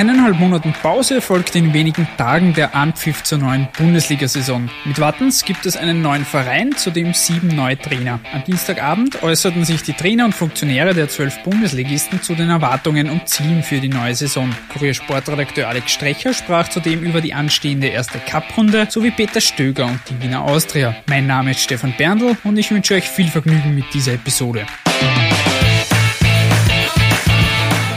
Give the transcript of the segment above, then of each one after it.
Eineinhalb Monaten Pause folgt in wenigen Tagen der Anpfiff zur neuen Bundesliga-Saison. Mit Wattens gibt es einen neuen Verein, zudem sieben neue Trainer. Am Dienstagabend äußerten sich die Trainer und Funktionäre der zwölf Bundesligisten zu den Erwartungen und Zielen für die neue Saison. Kurier-Sportredakteur Alex Strecher sprach zudem über die anstehende erste Cup-Runde sowie Peter Stöger und die Wiener Austria. Mein Name ist Stefan Berndl und ich wünsche euch viel Vergnügen mit dieser Episode.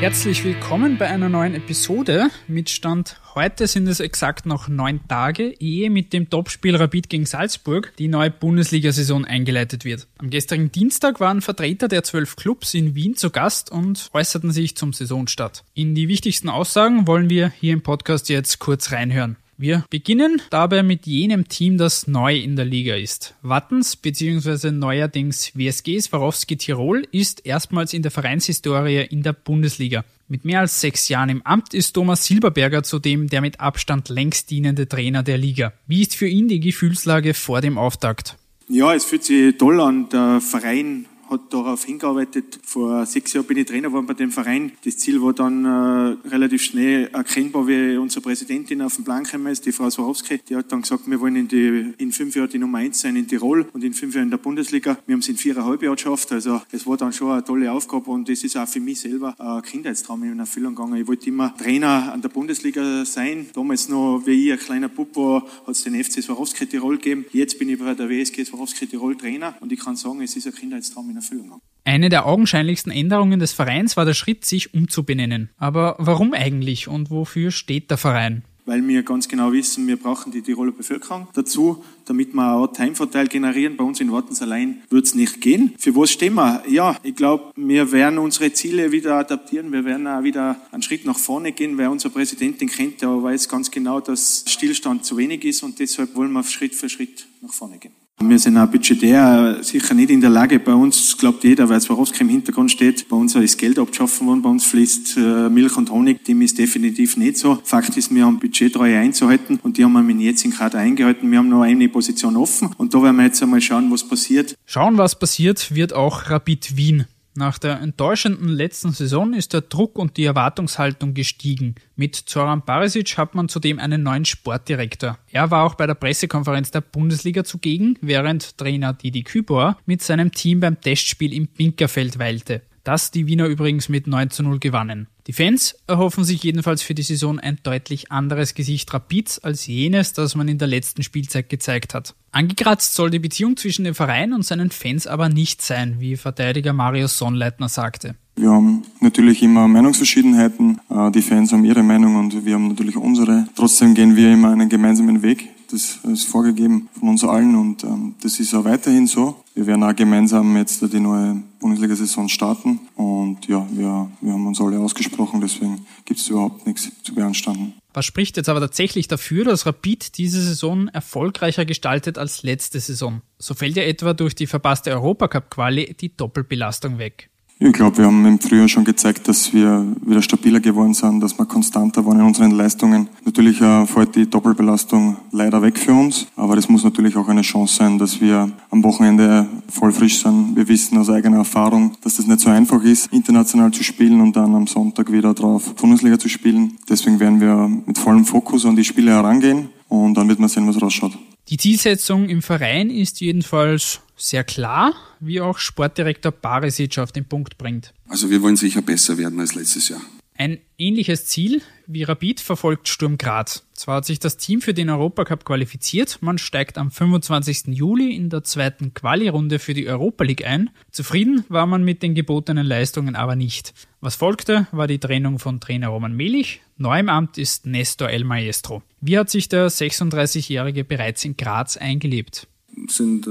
Herzlich willkommen bei einer neuen Episode. Mit Stand heute sind es exakt noch neun Tage, ehe mit dem Topspiel Rapid gegen Salzburg die neue Bundesliga-Saison eingeleitet wird. Am gestrigen Dienstag waren Vertreter der zwölf Clubs in Wien zu Gast und äußerten sich zum Saisonstart. In die wichtigsten Aussagen wollen wir hier im Podcast jetzt kurz reinhören. Wir beginnen dabei mit jenem Team, das neu in der Liga ist. Wattens bzw. neuerdings WSG Swarovski Tirol ist erstmals in der Vereinshistorie in der Bundesliga. Mit mehr als sechs Jahren im Amt ist Thomas Silberberger zudem der mit Abstand längst dienende Trainer der Liga. Wie ist für ihn die Gefühlslage vor dem Auftakt? Ja, es fühlt sich toll an. Der Verein hat darauf hingearbeitet. Vor sechs Jahren bin ich Trainer geworden bei dem Verein. Das Ziel war dann äh, relativ schnell erkennbar, wie unsere Präsidentin auf den Plan gekommen ist, die Frau Swarovski. Die hat dann gesagt, wir wollen in, die, in fünf Jahren die Nummer eins sein in Tirol und in fünf Jahren in der Bundesliga. Wir haben es in viereinhalb Jahren geschafft. Also es war dann schon eine tolle Aufgabe und das ist auch für mich selber ein Kindheitstraum in Erfüllung gegangen. Ich wollte immer Trainer an der Bundesliga sein. Damals noch, wie ich ein kleiner Bub war, hat es den FC Swarovski Tirol gegeben. Jetzt bin ich bei der WSG Swarovski Tirol Trainer und ich kann sagen, es ist ein Kindheitstraum in Erfüllung. Eine der augenscheinlichsten Änderungen des Vereins war der Schritt, sich umzubenennen. Aber warum eigentlich und wofür steht der Verein? Weil wir ganz genau wissen, wir brauchen die Tiroler Bevölkerung dazu, damit wir auch Heimvorteil generieren. Bei uns in Wartens allein wird es nicht gehen. Für was stehen wir? Ja, ich glaube, wir werden unsere Ziele wieder adaptieren. Wir werden auch wieder einen Schritt nach vorne gehen, weil unser Präsident den kennt, der weiß ganz genau, dass Stillstand zu wenig ist und deshalb wollen wir Schritt für Schritt nach vorne gehen. Wir sind auch budgetär sicher nicht in der Lage. Bei uns glaubt jeder, weil Swarovski im Hintergrund steht, bei uns ist Geld abgeschaffen worden, bei uns fließt äh, Milch und Honig. Dem ist definitiv nicht so. Fakt ist, wir haben Budgettreue einzuhalten und die haben wir mit jetzigen Kader eingehalten. Wir haben noch eine Position offen und da werden wir jetzt einmal schauen, was passiert. Schauen, was passiert, wird auch Rapid Wien. Nach der enttäuschenden letzten Saison ist der Druck und die Erwartungshaltung gestiegen. Mit Zoran Barisic hat man zudem einen neuen Sportdirektor. Er war auch bei der Pressekonferenz der Bundesliga zugegen, während Trainer Didi Kübor mit seinem Team beim Testspiel im Pinkerfeld weilte. Das die Wiener übrigens mit 9 zu 0 gewannen. Die Fans erhoffen sich jedenfalls für die Saison ein deutlich anderes Gesicht Rapids als jenes, das man in der letzten Spielzeit gezeigt hat. Angekratzt soll die Beziehung zwischen dem Verein und seinen Fans aber nicht sein, wie Verteidiger Marius Sonnleitner sagte. Wir haben natürlich immer Meinungsverschiedenheiten. Äh, die Fans haben ihre Meinung und wir haben natürlich unsere. Trotzdem gehen wir immer einen gemeinsamen Weg. Das ist vorgegeben von uns allen und ähm, das ist auch weiterhin so. Wir werden auch gemeinsam jetzt die neue Bundesliga-Saison starten und ja, wir, wir haben uns alle ausgesprochen, deswegen gibt es überhaupt nichts zu beanstanden. Was spricht jetzt aber tatsächlich dafür, dass Rapid diese Saison erfolgreicher gestaltet als letzte Saison? So fällt ja etwa durch die verpasste Europacup-Quali die Doppelbelastung weg. Ich glaube, wir haben im Frühjahr schon gezeigt, dass wir wieder stabiler geworden sind, dass wir konstanter waren in unseren Leistungen. Natürlich äh, fällt die Doppelbelastung leider weg für uns, aber das muss natürlich auch eine Chance sein, dass wir am Wochenende voll frisch sind. Wir wissen aus eigener Erfahrung, dass das nicht so einfach ist, international zu spielen und dann am Sonntag wieder drauf Bundesliga zu spielen. Deswegen werden wir mit vollem Fokus an die Spiele herangehen und dann wird man sehen, was rausschaut. Die Zielsetzung im Verein ist jedenfalls sehr klar, wie auch Sportdirektor Barisic auf den Punkt bringt. Also wir wollen sicher besser werden als letztes Jahr. Ein ähnliches Ziel wie Rapid verfolgt Sturm Graz. Zwar hat sich das Team für den Europacup qualifiziert, man steigt am 25. Juli in der zweiten Quali-Runde für die Europa League ein. Zufrieden war man mit den gebotenen Leistungen aber nicht. Was folgte, war die Trennung von Trainer Roman Melich. Neu im Amt ist Nestor El Maestro. Wie hat sich der 36-Jährige bereits in Graz eingelebt? Sind äh,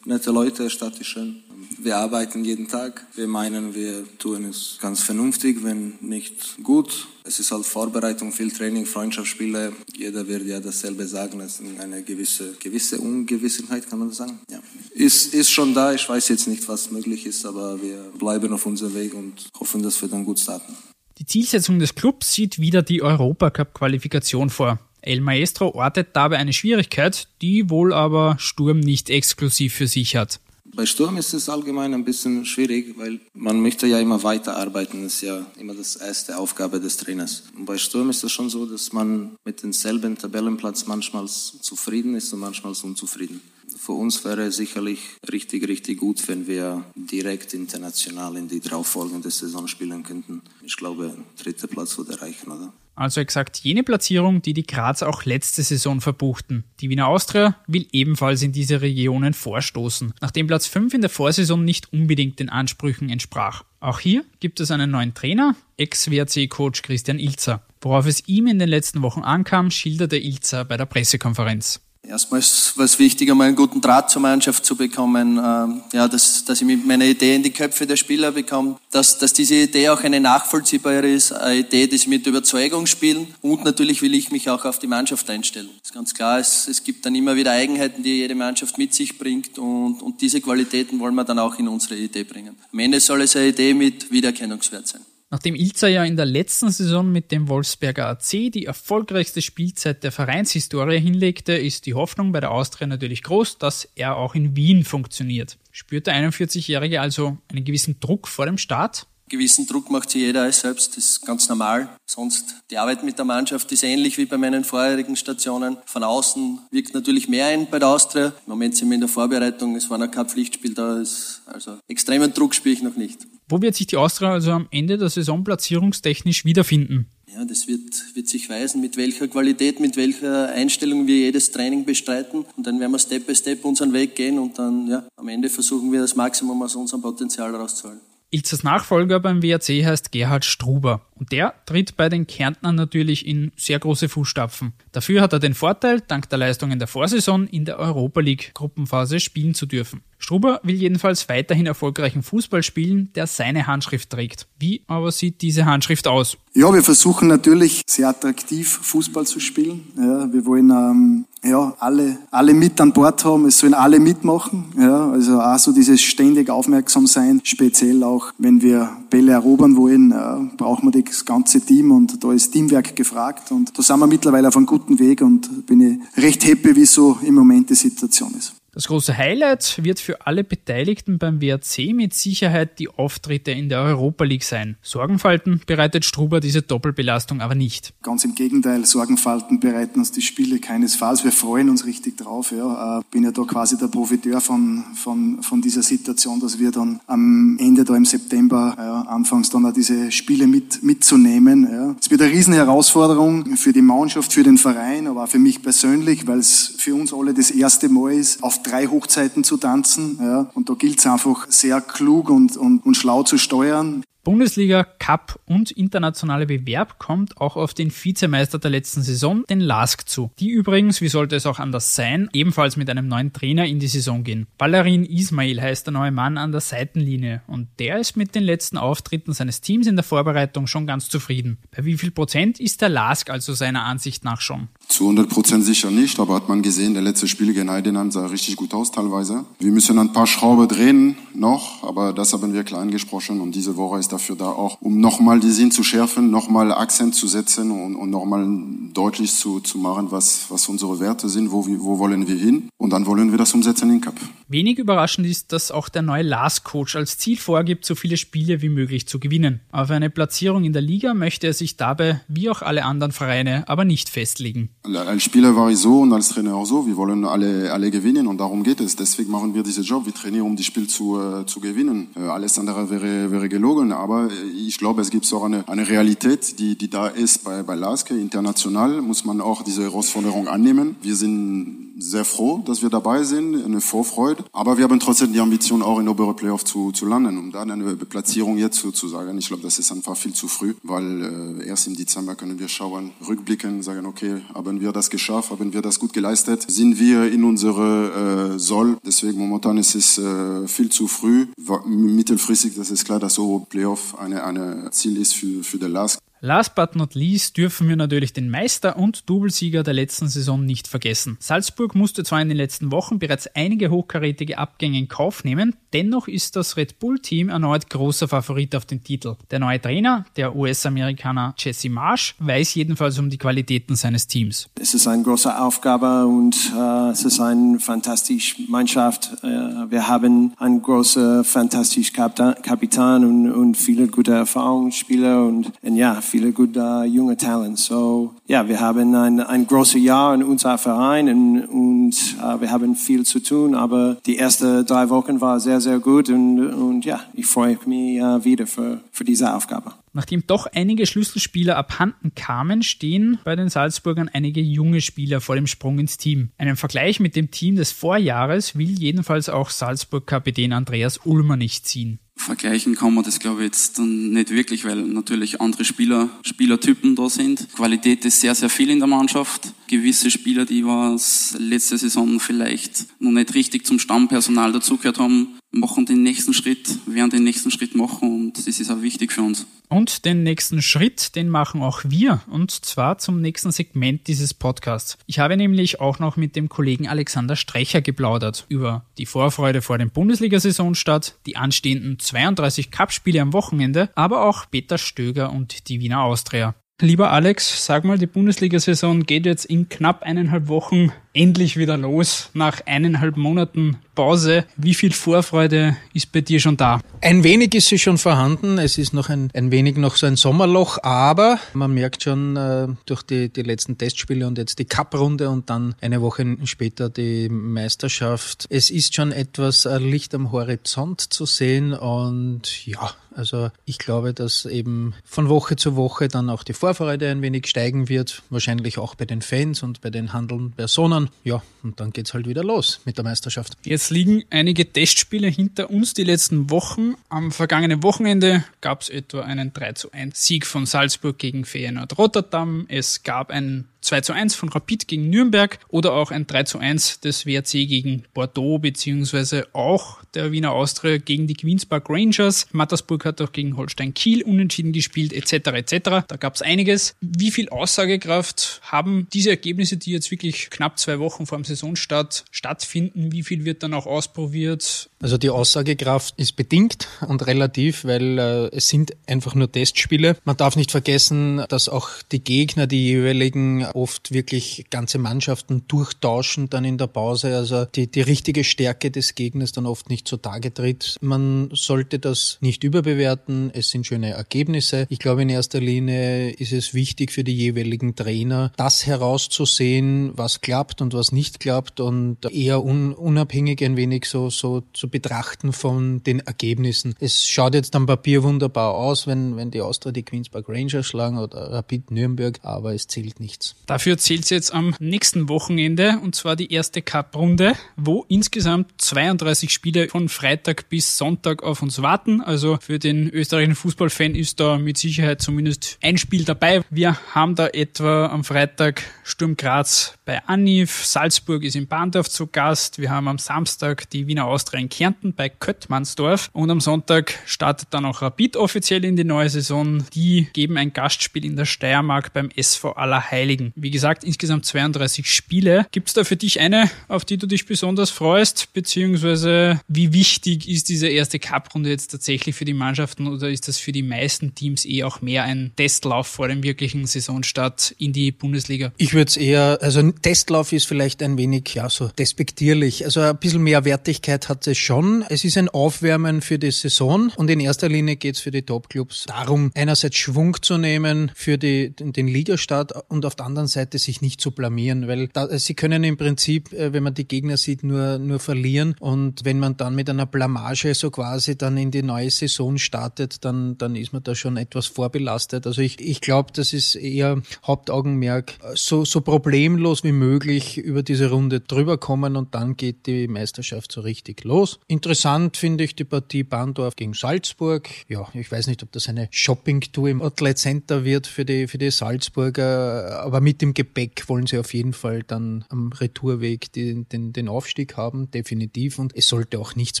nette Leute, schön. Wir arbeiten jeden Tag. Wir meinen, wir tun es ganz vernünftig, wenn nicht gut. Es ist halt Vorbereitung, viel Training, Freundschaftsspiele. Jeder wird ja dasselbe sagen. Es ist eine gewisse, gewisse Ungewissenheit, kann man sagen? Ja. Ist, ist schon da. Ich weiß jetzt nicht, was möglich ist, aber wir bleiben auf unserem Weg und hoffen, dass wir dann gut starten. Die Zielsetzung des Clubs sieht wieder die Europacup-Qualifikation vor. El Maestro ortet dabei eine Schwierigkeit, die wohl aber Sturm nicht exklusiv für sich hat. Bei Sturm ist es allgemein ein bisschen schwierig, weil man möchte ja immer weiterarbeiten. Das ist ja immer das erste Aufgabe des Trainers. Und bei Sturm ist es schon so, dass man mit demselben Tabellenplatz manchmal zufrieden ist und manchmal unzufrieden. Für uns wäre sicherlich richtig, richtig gut, wenn wir direkt international in die darauffolgende Saison spielen könnten. Ich glaube, dritter Platz würde reichen, oder? Also exakt jene Platzierung, die die Grazer auch letzte Saison verbuchten. Die Wiener Austria will ebenfalls in diese Regionen vorstoßen, nachdem Platz 5 in der Vorsaison nicht unbedingt den Ansprüchen entsprach. Auch hier gibt es einen neuen Trainer, Ex-WRC-Coach Christian Ilzer. Worauf es ihm in den letzten Wochen ankam, schilderte Ilzer bei der Pressekonferenz. Erstmals war es wichtig, einmal einen guten Draht zur Mannschaft zu bekommen, ähm, ja, dass, dass ich mit meiner Idee in die Köpfe der Spieler bekomme, dass, dass diese Idee auch eine nachvollziehbare ist, eine Idee, die sie mit Überzeugung spielen und natürlich will ich mich auch auf die Mannschaft einstellen. Das ist ganz klar, es, es gibt dann immer wieder Eigenheiten, die jede Mannschaft mit sich bringt und, und diese Qualitäten wollen wir dann auch in unsere Idee bringen. Am Ende soll es eine Idee mit Wiedererkennungswert sein. Nachdem Ilza ja in der letzten Saison mit dem Wolfsberger AC die erfolgreichste Spielzeit der Vereinshistorie hinlegte, ist die Hoffnung bei der Austria natürlich groß, dass er auch in Wien funktioniert. Spürt der 41-Jährige also einen gewissen Druck vor dem Start? Gewissen Druck macht sich jeder selbst, das ist ganz normal. Sonst, die Arbeit mit der Mannschaft ist ähnlich wie bei meinen vorherigen Stationen. Von außen wirkt natürlich mehr ein bei der Austria. Im Moment sind wir in der Vorbereitung, es war noch kein Pflichtspiel da, also extremen Druck spüre ich noch nicht. Wo wird sich die Austria also am Ende der Saison platzierungstechnisch wiederfinden? Ja, das wird, wird sich weisen, mit welcher Qualität, mit welcher Einstellung wir jedes Training bestreiten. Und dann werden wir Step by Step unseren Weg gehen und dann, ja, am Ende versuchen wir das Maximum aus unserem Potenzial rauszuholen. Ilzers Nachfolger beim WRC heißt Gerhard Struber und der tritt bei den Kärntnern natürlich in sehr große Fußstapfen. Dafür hat er den Vorteil, dank der Leistungen der Vorsaison in der Europa League Gruppenphase spielen zu dürfen. Struber will jedenfalls weiterhin erfolgreichen Fußball spielen, der seine Handschrift trägt. Wie aber sieht diese Handschrift aus? Ja, wir versuchen natürlich sehr attraktiv Fußball zu spielen. Ja, wir wollen ähm, ja, alle, alle mit an Bord haben, es sollen alle mitmachen. Ja, also auch so dieses ständig aufmerksam sein, speziell auch, wenn wir Bälle erobern wollen, äh, brauchen wir das ganze Team und da ist Teamwerk gefragt und da sind wir mittlerweile auf einem guten Weg und bin ich recht happy, wie so im Moment die Situation ist. Das große Highlight wird für alle Beteiligten beim WRC mit Sicherheit die Auftritte in der Europa League sein. Sorgenfalten bereitet Struber diese Doppelbelastung aber nicht. Ganz im Gegenteil, Sorgenfalten bereiten uns die Spiele keinesfalls. Wir freuen uns richtig drauf. Ja. Äh, bin ja da quasi der Profiteur von, von, von dieser Situation, dass wir dann am Ende da im September ja, anfangs dann auch diese Spiele mit, mitzunehmen. Ja. Es wird eine riesen Herausforderung für die Mannschaft, für den Verein, aber auch für mich persönlich, weil es für uns alle das erste Mal ist, auf drei Hochzeiten zu tanzen. Ja. Und da gilt es einfach sehr klug und, und, und schlau zu steuern. Bundesliga, Cup und internationale Bewerb kommt auch auf den Vizemeister der letzten Saison, den Lask, zu. Die übrigens, wie sollte es auch anders sein, ebenfalls mit einem neuen Trainer in die Saison gehen. Ballerin Ismail heißt der neue Mann an der Seitenlinie und der ist mit den letzten Auftritten seines Teams in der Vorbereitung schon ganz zufrieden. Bei wie viel Prozent ist der Lask also seiner Ansicht nach schon? Zu 100 Prozent sicher nicht, aber hat man gesehen, der letzte Spiel gegen Heidenheim sah richtig gut aus teilweise. Wir müssen ein paar Schrauben drehen noch, aber das haben wir klein gesprochen und diese Woche ist dafür da auch, um nochmal die Sinn zu schärfen, nochmal Akzent zu setzen und, und nochmal deutlich zu, zu machen, was, was unsere Werte sind, wo, wo wollen wir hin. Und dann wollen wir das umsetzen in Cup. Wenig überraschend ist, dass auch der neue Last-Coach als Ziel vorgibt, so viele Spiele wie möglich zu gewinnen. Auf eine Platzierung in der Liga möchte er sich dabei, wie auch alle anderen Vereine, aber nicht festlegen. Als Spieler war ich so und als Trainer auch so. Wir wollen alle, alle gewinnen und darum geht es. Deswegen machen wir diesen Job. Wir trainieren, um die Spiel zu, äh, zu gewinnen. Äh, alles andere wäre, wäre gelogen. Aber ich glaube, es gibt auch eine, eine Realität, die, die da ist bei, bei Laske. International muss man auch diese Herausforderung annehmen. Wir sind sehr froh, dass wir dabei sind, eine Vorfreude. Aber wir haben trotzdem die Ambition, auch in obere Playoff zu, zu landen, um dann eine Platzierung jetzt zu, zu sagen. Ich glaube, das ist einfach viel zu früh, weil äh, erst im Dezember können wir schauen, rückblicken, sagen, okay, haben wir das geschafft, haben wir das gut geleistet, sind wir in unsere äh, Soll. Deswegen momentan ist es äh, viel zu früh. Mittelfristig, das ist klar, dass so Playoff eine, eine Ziel ist für, für den LASK. Last but not least dürfen wir natürlich den Meister und Doublesieger der letzten Saison nicht vergessen. Salzburg musste zwar in den letzten Wochen bereits einige hochkarätige Abgänge in Kauf nehmen, dennoch ist das Red Bull-Team erneut großer Favorit auf den Titel. Der neue Trainer, der US-Amerikaner Jesse Marsh, weiß jedenfalls um die Qualitäten seines Teams. Es ist eine große Aufgabe und äh, es ist eine fantastische Mannschaft. Äh, wir haben einen großen, fantastischen Kapitän und, und viele gute Erfahrungsspieler und, und ja, viele gute junge Talents. So, ja, wir haben ein, ein großes Jahr in unserem Verein und, und uh, wir haben viel zu tun, aber die ersten drei Wochen waren sehr, sehr gut und, und ja, ich freue mich uh, wieder für, für diese Aufgabe. Nachdem doch einige Schlüsselspieler abhanden kamen, stehen bei den Salzburgern einige junge Spieler vor dem Sprung ins Team. Einen Vergleich mit dem Team des Vorjahres will jedenfalls auch Salzburg-Kapitän Andreas Ulmer nicht ziehen. Vergleichen kann man das, glaube ich, jetzt dann nicht wirklich, weil natürlich andere Spieler, Spielertypen da sind. Qualität ist sehr, sehr viel in der Mannschaft. Gewisse Spieler, die was letzte Saison vielleicht noch nicht richtig zum Stammpersonal dazugehört haben, machen den nächsten Schritt, werden den nächsten Schritt machen und das ist auch wichtig für uns. Und den nächsten Schritt, den machen auch wir und zwar zum nächsten Segment dieses Podcasts. Ich habe nämlich auch noch mit dem Kollegen Alexander Strecher geplaudert über die Vorfreude vor dem Bundesliga-Saisonstart, die anstehenden 32 Cup-Spiele am Wochenende, aber auch Peter Stöger und die Wiener Austria. Lieber Alex, sag mal, die Bundesliga-Saison geht jetzt in knapp eineinhalb Wochen endlich wieder los nach eineinhalb Monaten Pause. Wie viel Vorfreude ist bei dir schon da? Ein wenig ist sie schon vorhanden. Es ist noch ein, ein wenig noch so ein Sommerloch, aber man merkt schon äh, durch die, die letzten Testspiele und jetzt die Cup-Runde und dann eine Woche später die Meisterschaft. Es ist schon etwas äh, Licht am Horizont zu sehen und ja, also ich glaube, dass eben von Woche zu Woche dann auch die Vorfreude ein wenig steigen wird, wahrscheinlich auch bei den Fans und bei den handelnden Personen. Ja, und dann geht's halt wieder los mit der Meisterschaft. Jetzt liegen einige Testspiele hinter uns die letzten Wochen. Am vergangenen Wochenende gab es etwa einen 3 zu 1 Sieg von Salzburg gegen Feyenoord Rotterdam. Es gab einen 2 zu 1 von Rapid gegen Nürnberg oder auch ein 3 zu 1 des WRC gegen Bordeaux, beziehungsweise auch der Wiener Austria gegen die Queens Park Rangers. Mattersburg hat auch gegen Holstein Kiel unentschieden gespielt, etc. etc. Da gab es einiges. Wie viel Aussagekraft haben diese Ergebnisse, die jetzt wirklich knapp zwei Wochen vor dem Saisonstart stattfinden? Wie viel wird dann auch ausprobiert? Also die Aussagekraft ist bedingt und relativ, weil äh, es sind einfach nur Testspiele. Man darf nicht vergessen, dass auch die Gegner, die jeweiligen oft wirklich ganze Mannschaften durchtauschen dann in der Pause. Also die, die richtige Stärke des Gegners dann oft nicht zutage tritt. Man sollte das nicht überbewerten. Es sind schöne Ergebnisse. Ich glaube, in erster Linie ist es wichtig für die jeweiligen Trainer, das herauszusehen, was klappt und was nicht klappt und eher un, unabhängig ein wenig so, so zu betrachten von den Ergebnissen. Es schaut jetzt am Papier wunderbar aus, wenn, wenn die Austria die Queens Park Rangers schlagen oder Rapid Nürnberg, aber es zählt nichts. Dafür zählt es jetzt am nächsten Wochenende und zwar die erste Cup-Runde, wo insgesamt 32 Spiele von Freitag bis Sonntag auf uns warten. Also für den österreichischen Fußballfan ist da mit Sicherheit zumindest ein Spiel dabei. Wir haben da etwa am Freitag Sturm Graz bei Anif, Salzburg ist in Bahndorf zu Gast. Wir haben am Samstag die Wiener Austria in Kärnten bei Köttmannsdorf und am Sonntag startet dann auch Rapid offiziell in die neue Saison. Die geben ein Gastspiel in der Steiermark beim SV Allerheiligen. Wie gesagt, insgesamt 32 Spiele. Gibt es da für dich eine, auf die du dich besonders freust? Beziehungsweise wie wichtig ist diese erste Cup-Runde jetzt tatsächlich für die Mannschaften oder ist das für die meisten Teams eh auch mehr ein Testlauf vor dem wirklichen Saisonstart in die Bundesliga? Ich würde es eher, also Testlauf ist vielleicht ein wenig, ja, so despektierlich. Also ein bisschen mehr Wertigkeit hat es schon. Es ist ein Aufwärmen für die Saison und in erster Linie geht es für die Topclubs darum, einerseits Schwung zu nehmen für die, den Ligastart und auf der anderen Seite sich nicht zu blamieren, weil da, sie können im Prinzip, äh, wenn man die Gegner sieht, nur, nur verlieren und wenn man dann mit einer Blamage so quasi dann in die neue Saison startet, dann, dann ist man da schon etwas vorbelastet. Also ich, ich glaube, das ist eher Hauptaugenmerk, so, so problemlos wie möglich über diese Runde drüber kommen und dann geht die Meisterschaft so richtig los. Interessant finde ich die Partie Bahndorf gegen Salzburg. Ja, ich weiß nicht, ob das eine Shopping-Tour im Outlet Center wird für die, für die Salzburger, aber mit mit dem Gepäck wollen sie auf jeden Fall dann am Retourweg den, den, den Aufstieg haben, definitiv. Und es sollte auch nichts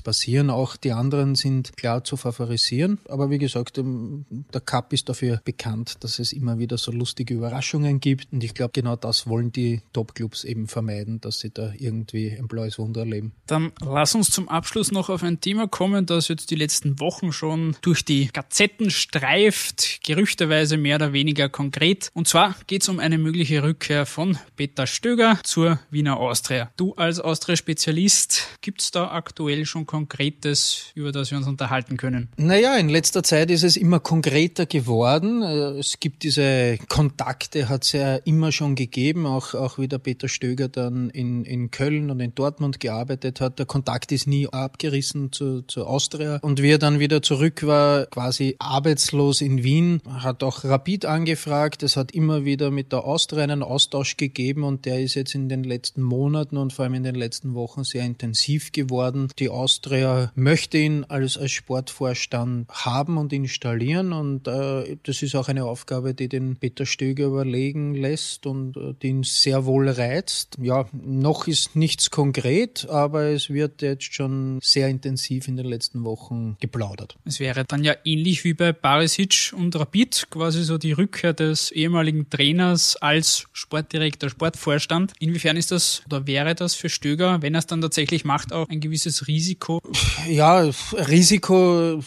passieren. Auch die anderen sind klar zu favorisieren. Aber wie gesagt, ähm, der Cup ist dafür bekannt, dass es immer wieder so lustige Überraschungen gibt. Und ich glaube, genau das wollen die Top-Clubs eben vermeiden, dass sie da irgendwie ein blaues Wunder erleben. Dann lass uns zum Abschluss noch auf ein Thema kommen, das jetzt die letzten Wochen schon durch die Gazetten streift, gerüchteweise mehr oder weniger konkret. Und zwar geht es um eine mögliche Rückkehr von Peter Stöger zur Wiener Austria. Du als Austria-Spezialist, gibt es da aktuell schon Konkretes, über das wir uns unterhalten können? Naja, in letzter Zeit ist es immer konkreter geworden. Äh, es gibt diese Kontakte, hat es ja immer schon gegeben, auch, auch wie der Peter Stöger dann in, in Köln und in Dortmund gearbeitet hat. Der Kontakt ist nie abgerissen zu, zu Austria. Und wie er dann wieder zurück war, quasi arbeitslos in Wien, hat auch Rapid angefragt. Es hat immer wieder mit der Austria einen Austausch gegeben und der ist jetzt in den letzten Monaten und vor allem in den letzten Wochen sehr intensiv geworden. Die Austria möchte ihn als, als Sportvorstand haben und installieren und äh, das ist auch eine Aufgabe, die den Peter Stöger überlegen lässt und äh, die ihn sehr wohl reizt. Ja, noch ist nichts konkret, aber es wird jetzt schon sehr intensiv in den letzten Wochen geplaudert. Es wäre dann ja ähnlich wie bei Barisic und Rapid, quasi so die Rückkehr des ehemaligen Trainers als Sportdirektor, Sportvorstand. Inwiefern ist das oder wäre das für Stöger, wenn er es dann tatsächlich macht, auch ein gewisses Risiko? Ja, Risiko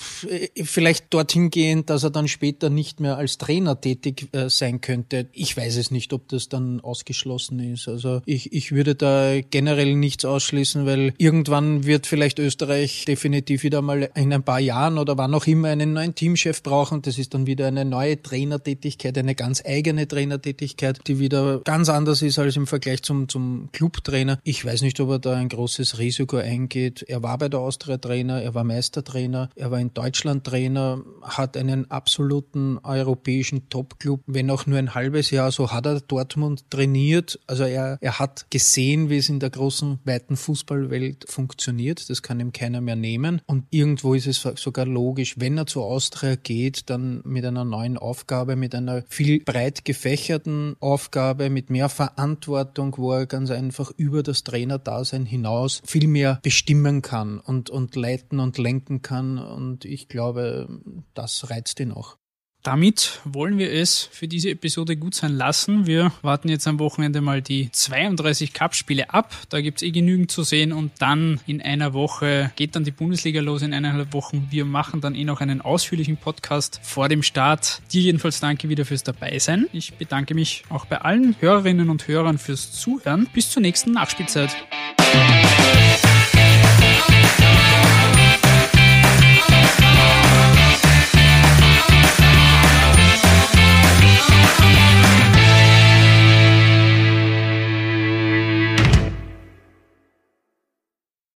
vielleicht dorthin gehend, dass er dann später nicht mehr als Trainer tätig äh, sein könnte. Ich weiß es nicht, ob das dann ausgeschlossen ist. Also ich, ich würde da generell nichts ausschließen, weil irgendwann wird vielleicht Österreich definitiv wieder mal in ein paar Jahren oder wann auch immer einen neuen Teamchef brauchen. Das ist dann wieder eine neue Trainertätigkeit, eine ganz eigene Trainertätigkeit, die wieder ganz anders ist als im Vergleich zum, zum Clubtrainer. Ich weiß nicht, ob er da ein großes Risiko eingeht. Er war bei der Austria Trainer, er war Meistertrainer, er war in Deutschland Trainer, hat einen absoluten europäischen Top-Club, wenn auch nur ein halbes Jahr, so hat er Dortmund trainiert. Also er, er hat gesehen, wie es in der großen, weiten Fußballwelt funktioniert. Das kann ihm keiner mehr nehmen. Und irgendwo ist es sogar logisch, wenn er zu Austria geht, dann mit einer neuen Aufgabe, mit einer viel breit gefächerten Aufgabe, mit mehr Verantwortung, wo er ganz einfach über das Trainerdasein hinaus viel mehr bestimmen kann und, und leiten und lenken kann. Und ich glaube, das reizt ihn auch. Damit wollen wir es für diese Episode gut sein lassen. Wir warten jetzt am Wochenende mal die 32 Cup-Spiele ab. Da gibt's eh genügend zu sehen und dann in einer Woche geht dann die Bundesliga los in eineinhalb Wochen. Wir machen dann eh noch einen ausführlichen Podcast vor dem Start. Dir jedenfalls danke wieder fürs Dabeisein. Ich bedanke mich auch bei allen Hörerinnen und Hörern fürs Zuhören. Bis zur nächsten Nachspielzeit.